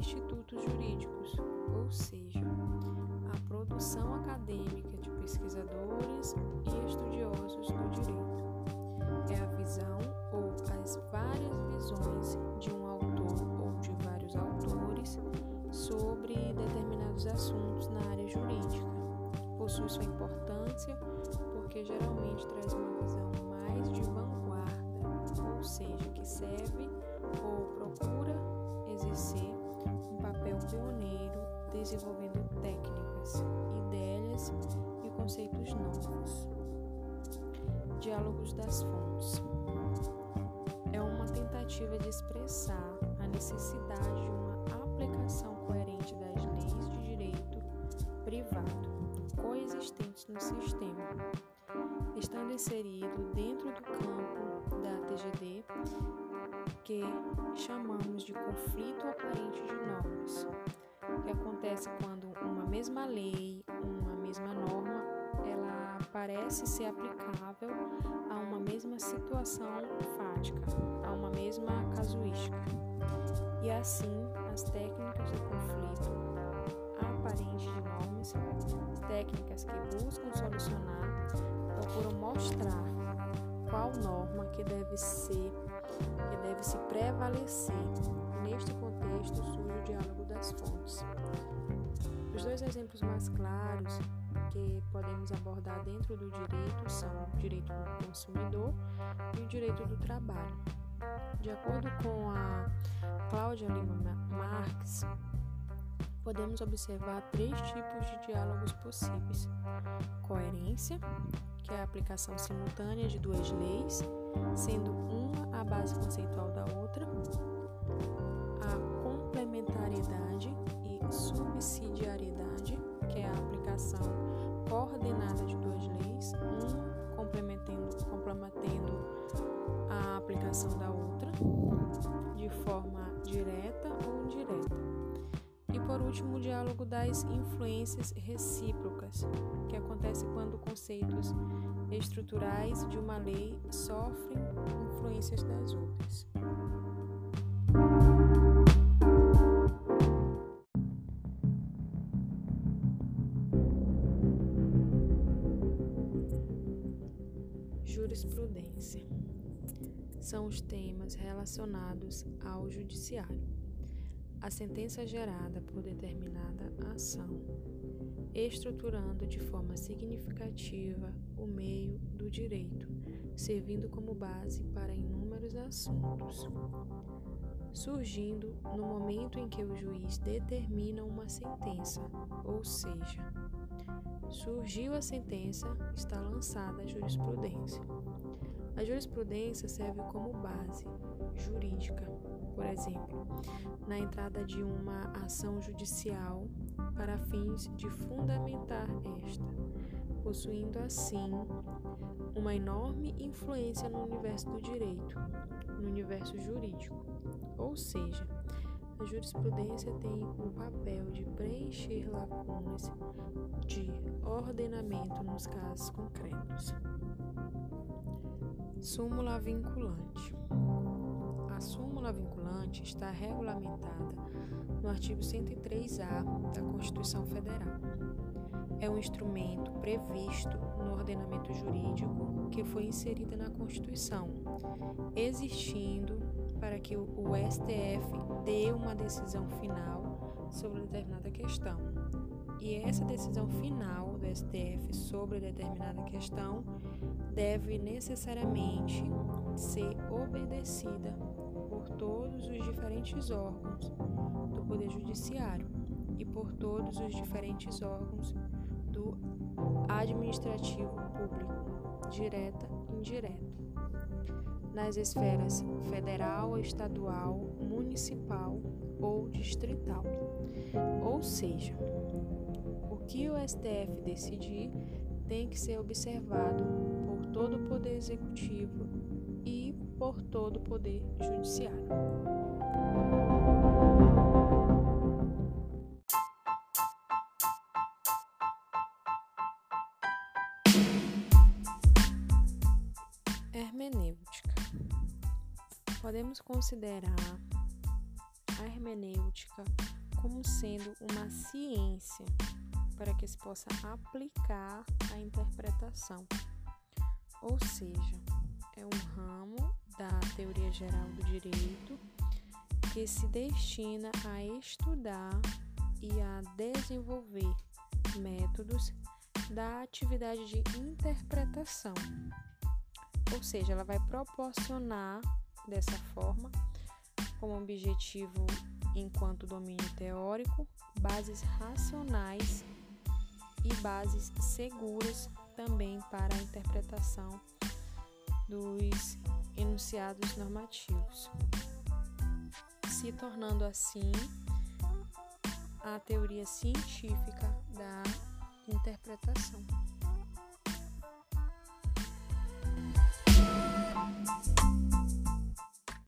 institutos jurídicos, ou seja, a produção acadêmica de pesquisadores e estudiosos do direito. É a visão ou as várias visões de um autor ou de vários autores sobre determinados assuntos na área jurídica. Possui sua importância porque geralmente traz uma visão mais de vanguarda, ou seja, que serve ou procura exercer um papel pioneiro desenvolvendo técnicas, ideias e conceitos novos. Diálogos das fontes é uma tentativa de expressar a necessidade de uma aplicação coerente das leis de direito privado coexistentes no sistema, estando inserido dentro do campo que chamamos de conflito aparente de normas, que acontece quando uma mesma lei, uma mesma norma, ela parece ser aplicável a uma mesma situação fática, a uma mesma casuística. E assim, as técnicas de conflito aparente de normas, técnicas que buscam solucionar, procuram mostrar qual norma que deve ser que deve se prevalecer. Neste contexto surge o diálogo das fontes. Os dois exemplos mais claros que podemos abordar dentro do direito são o direito do consumidor e o direito do trabalho. De acordo com a Cláudia Lima Marques, podemos observar três tipos de diálogos possíveis: coerência, que é a aplicação simultânea de duas leis, sendo uma a base conceitual da outra, a complementariedade e subsidiariedade, que é a aplicação coordenada de duas leis, uma complementando, complementando a aplicação da outra de forma último, diálogo das influências recíprocas, que acontece quando conceitos estruturais de uma lei sofrem influências das outras. Jurisprudência são os temas relacionados ao judiciário a sentença gerada por determinada ação, estruturando de forma significativa o meio do direito, servindo como base para inúmeros assuntos. Surgindo no momento em que o juiz determina uma sentença, ou seja, surgiu a sentença, está lançada a jurisprudência. A jurisprudência serve como base jurídica por exemplo, na entrada de uma ação judicial para fins de fundamentar esta, possuindo assim uma enorme influência no universo do direito, no universo jurídico. Ou seja, a jurisprudência tem o papel de preencher lacunas de ordenamento nos casos concretos. Súmula vinculante. Súmula vinculante está regulamentada no artigo 103-A da Constituição Federal. É um instrumento previsto no ordenamento jurídico que foi inserido na Constituição, existindo para que o STF dê uma decisão final sobre determinada questão. E essa decisão final do STF sobre determinada questão deve necessariamente ser obedecida todos os diferentes órgãos do Poder Judiciário e por todos os diferentes órgãos do administrativo público, direta e indireta, nas esferas federal, estadual, municipal ou distrital. Ou seja, o que o STF decidir tem que ser observado por todo o Poder Executivo por todo o Poder Judiciário. Hermenêutica. Podemos considerar a hermenêutica como sendo uma ciência para que se possa aplicar a interpretação. Ou seja, é um ramo da teoria geral do direito que se destina a estudar e a desenvolver métodos da atividade de interpretação. Ou seja, ela vai proporcionar dessa forma, como objetivo enquanto domínio teórico, bases racionais e bases seguras também para a interpretação dos enunciados normativos, se tornando assim a teoria científica da interpretação.